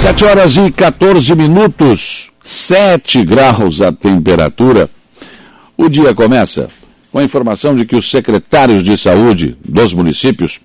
7 horas e 14 minutos, 7 graus a temperatura. O dia começa com a informação de que os secretários de saúde dos municípios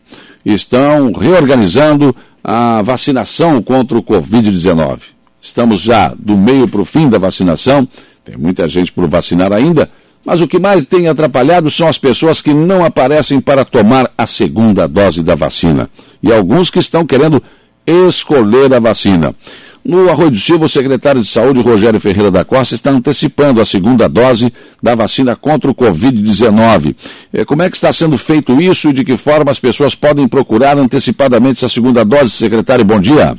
estão reorganizando a vacinação contra o Covid-19. Estamos já do meio para o fim da vacinação, tem muita gente por vacinar ainda, mas o que mais tem atrapalhado são as pessoas que não aparecem para tomar a segunda dose da vacina. E alguns que estão querendo escolher a vacina. No Arroio do Silva, o secretário de Saúde, Rogério Ferreira da Costa, está antecipando a segunda dose da vacina contra o Covid-19. É, como é que está sendo feito isso e de que forma as pessoas podem procurar antecipadamente essa segunda dose? Secretário, bom dia.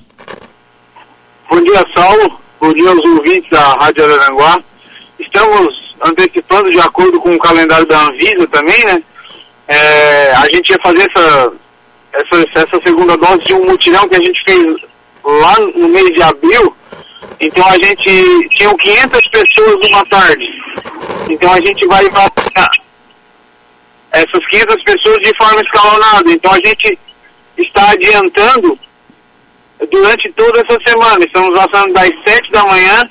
Bom dia, Saulo. Bom dia aos ouvintes da Rádio Aranguá. Estamos antecipando de acordo com o calendário da Anvisa também, né? É, a gente ia fazer essa, essa, essa segunda dose de um mutirão que a gente fez lá no mês de abril, então a gente tinha 500 pessoas numa tarde. Então a gente vai vacinar essas 500 pessoas de forma escalonada. Então a gente está adiantando durante toda essa semana. Estamos vacinando das 7 da manhã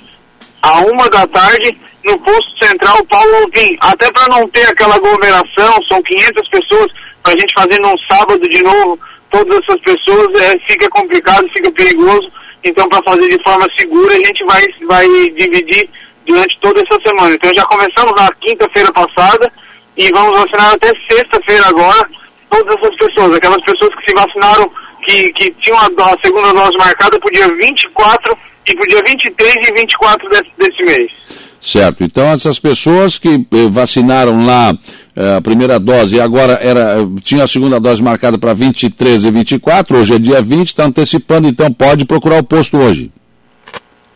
a 1 da tarde no posto central Paulo Alvim. Até para não ter aquela aglomeração, são 500 pessoas, para a gente fazer num sábado de novo todas essas pessoas, é, fica complicado, fica perigoso. Então, para fazer de forma segura, a gente vai, vai dividir durante toda essa semana. Então, já começamos na quinta-feira passada e vamos vacinar até sexta-feira agora todas essas pessoas, aquelas pessoas que se vacinaram, que, que tinham a, a segunda dose marcada para o dia 24 e para o dia 23 e 24 desse, desse mês. Certo. Então, essas pessoas que eh, vacinaram lá eh, a primeira dose e agora era, tinha a segunda dose marcada para 23 e 24, hoje é dia 20, está antecipando, então pode procurar o posto hoje.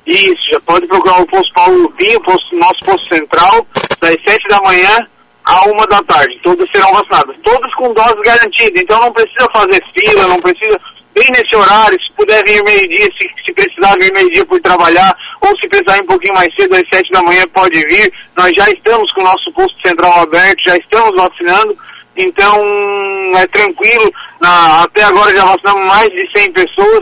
Isso, já pode procurar o posto Paulo Vinho, posto, nosso posto central, das 7 da manhã à 1 da tarde. Todas serão vacinadas. Todas com dose garantida, então não precisa fazer fila, não precisa bem nesse horário, se puder vir meio-dia, se, se precisar vir meio-dia por trabalhar, ou se precisar ir um pouquinho mais cedo, às sete da manhã, pode vir. Nós já estamos com o nosso posto central aberto, já estamos vacinando, então é tranquilo. Na, até agora já vacinamos mais de 100 pessoas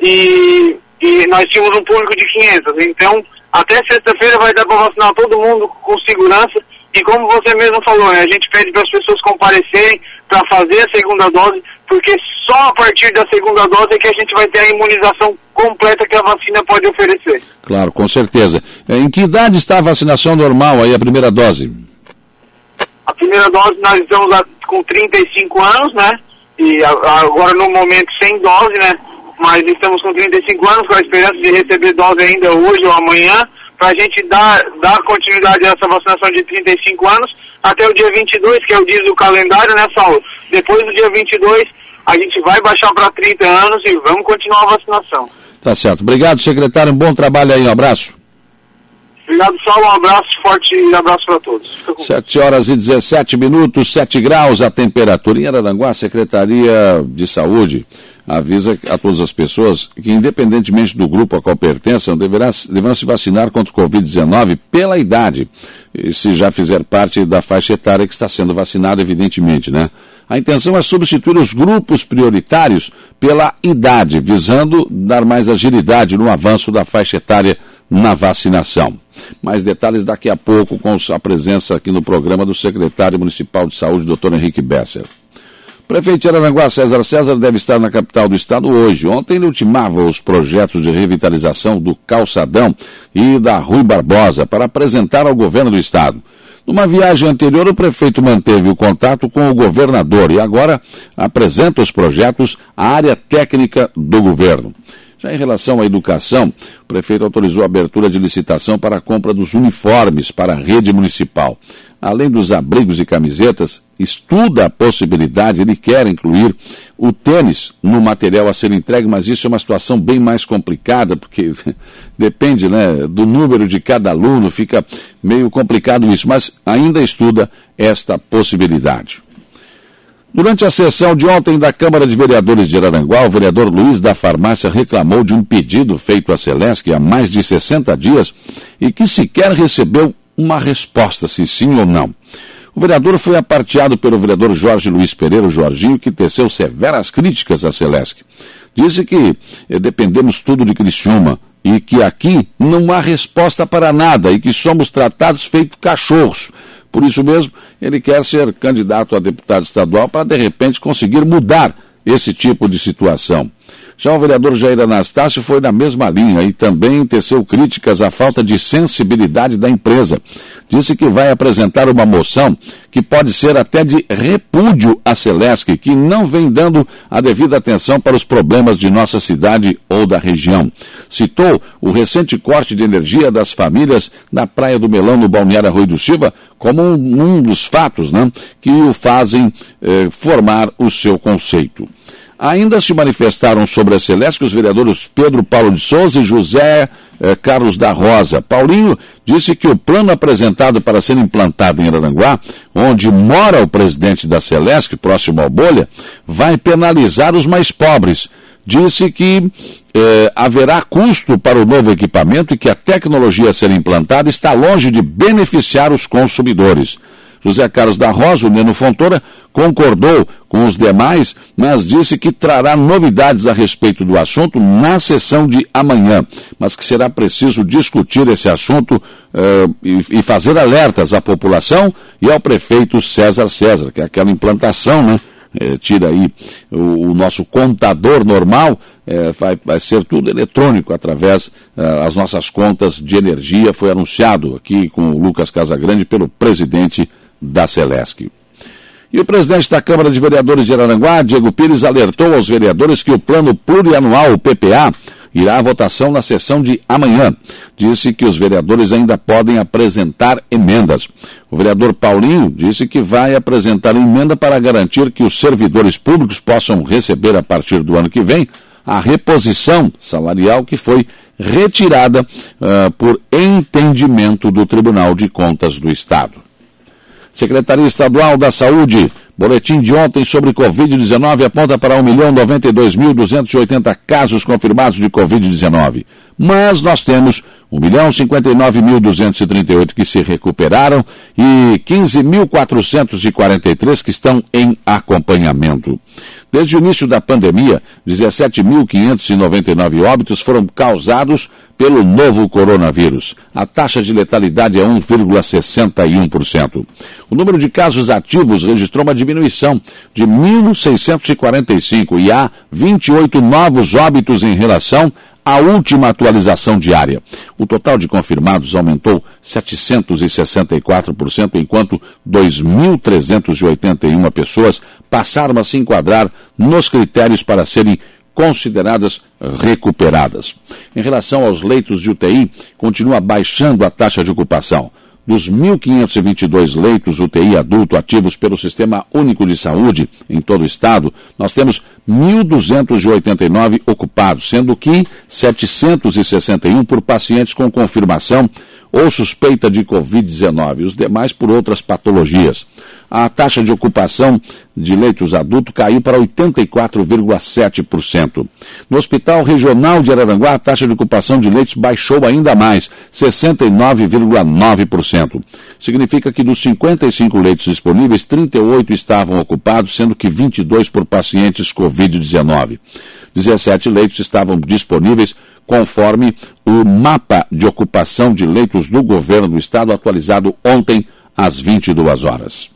e, e nós tínhamos um público de 500. Então, até sexta-feira vai dar para vacinar todo mundo com segurança. E como você mesmo falou, né, a gente pede para as pessoas comparecerem para fazer a segunda dose, porque só a partir da segunda dose é que a gente vai ter a imunização completa que a vacina pode oferecer. Claro, com certeza. É, em que idade está a vacinação normal aí, a primeira dose? A primeira dose nós estamos com 35 anos, né? E agora no momento sem dose, né? Mas estamos com 35 anos, com a esperança de receber dose ainda hoje ou amanhã, para a gente dar, dar continuidade a essa vacinação de 35 anos até o dia 22, que é o dia do calendário, né, Saulo? Depois do dia 22, a gente vai baixar para 30 anos e vamos continuar a vacinação. Tá certo. Obrigado, secretário. Um bom trabalho aí. Um abraço. Obrigado, Saulo. Um abraço forte e abraço para todos. 7 horas e 17 minutos, 7 graus a temperatura. Em Araranguá, Secretaria de Saúde avisa a todas as pessoas que, independentemente do grupo a qual pertençam, deverá, deverão se vacinar contra o Covid-19 pela idade, se já fizer parte da faixa etária que está sendo vacinada, evidentemente, né? A intenção é substituir os grupos prioritários pela idade, visando dar mais agilidade no avanço da faixa etária na vacinação. Mais detalhes daqui a pouco com a presença aqui no programa do secretário municipal de saúde, Dr. Henrique Besser. Prefeito de Araranguá, César César, deve estar na capital do estado hoje. Ontem ele ultimava os projetos de revitalização do Calçadão e da Rui Barbosa para apresentar ao governo do estado. Numa viagem anterior, o prefeito manteve o contato com o governador e agora apresenta os projetos à área técnica do governo. Já em relação à educação, o prefeito autorizou a abertura de licitação para a compra dos uniformes para a rede municipal. Além dos abrigos e camisetas, estuda a possibilidade, ele quer incluir o tênis no material a ser entregue, mas isso é uma situação bem mais complicada, porque depende né, do número de cada aluno, fica meio complicado isso, mas ainda estuda esta possibilidade. Durante a sessão de ontem da Câmara de Vereadores de Araranguá, o vereador Luiz da Farmácia reclamou de um pedido feito à Celesc há mais de 60 dias e que sequer recebeu uma resposta, se sim ou não. O vereador foi aparteado pelo vereador Jorge Luiz Pereira Jorginho, que teceu severas críticas à Celesc. Disse que eh, dependemos tudo de Criciúma e que aqui não há resposta para nada e que somos tratados feito cachorros. Por isso mesmo, ele quer ser candidato a deputado estadual para, de repente, conseguir mudar esse tipo de situação. Já o vereador Jair Anastácio foi na mesma linha e também teceu críticas à falta de sensibilidade da empresa. Disse que vai apresentar uma moção que pode ser até de repúdio à Celesc, que não vem dando a devida atenção para os problemas de nossa cidade ou da região. Citou o recente corte de energia das famílias na Praia do Melão, no Balneário Arroio do Silva, como um, um dos fatos né, que o fazem eh, formar o seu conceito. Ainda se manifestaram sobre a Celeste os vereadores Pedro Paulo de Souza e José eh, Carlos da Rosa. Paulinho disse que o plano apresentado para ser implantado em Araranguá, onde mora o presidente da Celeste, próximo ao Bolha, vai penalizar os mais pobres. Disse que eh, haverá custo para o novo equipamento e que a tecnologia a ser implantada está longe de beneficiar os consumidores. José Carlos da Rosa, o Neno Fontoura, concordou com os demais, mas disse que trará novidades a respeito do assunto na sessão de amanhã, mas que será preciso discutir esse assunto uh, e, e, fazer alertas à população e ao prefeito César César, que é aquela implantação, né? É, tira aí o, o, nosso contador normal, é, vai, vai, ser tudo eletrônico através das nossas contas de energia. Foi anunciado aqui com o Lucas Casagrande pelo presidente da Celesc. E o presidente da Câmara de Vereadores de Araranguá, Diego Pires, alertou aos vereadores que o plano plurianual, o PPA, irá à votação na sessão de amanhã. Disse que os vereadores ainda podem apresentar emendas. O vereador Paulinho disse que vai apresentar emenda para garantir que os servidores públicos possam receber a partir do ano que vem a reposição salarial que foi retirada uh, por entendimento do Tribunal de Contas do Estado. Secretaria Estadual da Saúde, boletim de ontem sobre Covid-19 aponta para 1.092.280 casos confirmados de Covid-19. Mas nós temos 1.059.238 que se recuperaram e 15.443 que estão em acompanhamento. Desde o início da pandemia, 17.599 óbitos foram causados pelo novo coronavírus. A taxa de letalidade é 1,61%. O número de casos ativos registrou uma diminuição de 1.645 e há 28 novos óbitos em relação à última atualização diária. O total de confirmados aumentou 764%, enquanto 2.381 pessoas passaram a se enquadrar nos critérios para serem consideradas recuperadas. Em relação aos leitos de UTI, continua baixando a taxa de ocupação. Dos 1.522 leitos UTI adulto ativos pelo Sistema Único de Saúde em todo o estado, nós temos 1.289 ocupados, sendo que 761 por pacientes com confirmação ou suspeita de Covid-19, os demais por outras patologias. A taxa de ocupação de leitos adultos caiu para 84,7%. No Hospital Regional de Araranguá, a taxa de ocupação de leitos baixou ainda mais, 69,9%. Significa que dos 55 leitos disponíveis, 38 estavam ocupados, sendo que 22 por pacientes Covid-19. 17 leitos estavam disponíveis conforme o mapa de ocupação de leitos do governo do estado atualizado ontem às 22 horas.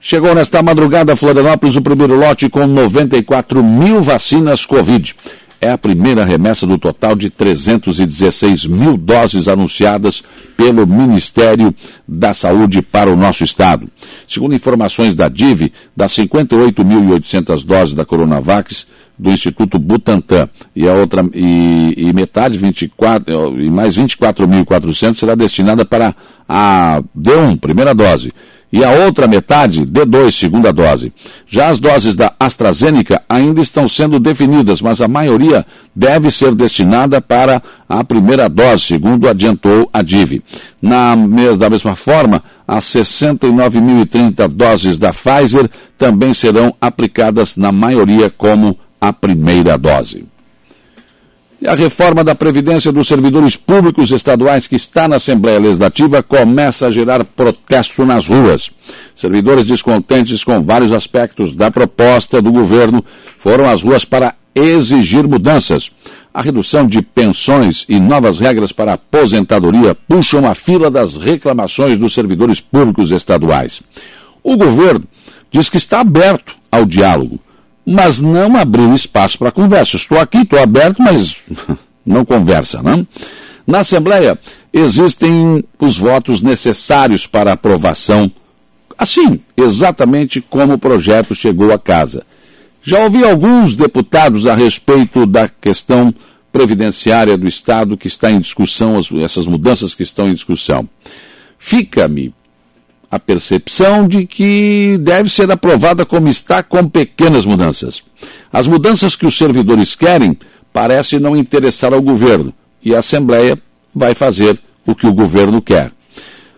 Chegou nesta madrugada a Florianópolis o primeiro lote com 94 mil vacinas Covid. É a primeira remessa do total de 316 mil doses anunciadas pelo Ministério da Saúde para o nosso estado. Segundo informações da DIV, das 58.800 doses da Coronavac, do Instituto Butantan e a outra e, e metade 24 e mais 24.400 será destinada para a D1, primeira dose, e a outra metade D2, segunda dose. Já as doses da AstraZeneca ainda estão sendo definidas, mas a maioria deve ser destinada para a primeira dose, segundo adiantou a DIV. Na, da mesma forma, as 69.030 doses da Pfizer também serão aplicadas na maioria como a primeira dose. E a reforma da Previdência dos servidores públicos estaduais que está na Assembleia Legislativa começa a gerar protesto nas ruas. Servidores descontentes com vários aspectos da proposta do governo foram às ruas para exigir mudanças. A redução de pensões e novas regras para aposentadoria puxam a fila das reclamações dos servidores públicos estaduais. O governo diz que está aberto ao diálogo, mas não abriu espaço para conversa. Estou aqui, estou aberto, mas não conversa, não? Na Assembleia existem os votos necessários para aprovação, assim, exatamente como o projeto chegou à casa. Já ouvi alguns deputados a respeito da questão previdenciária do Estado que está em discussão, essas mudanças que estão em discussão. Fica-me a percepção de que deve ser aprovada como está, com pequenas mudanças. As mudanças que os servidores querem parecem não interessar ao governo e a Assembleia vai fazer o que o governo quer.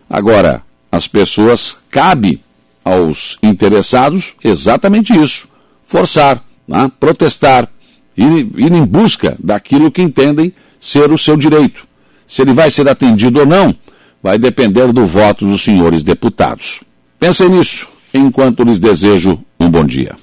Agora, as pessoas cabe aos interessados exatamente isso forçar, né? protestar, ir, ir em busca daquilo que entendem ser o seu direito. Se ele vai ser atendido ou não, vai depender do voto dos senhores deputados. Pensem nisso, enquanto lhes desejo um bom dia.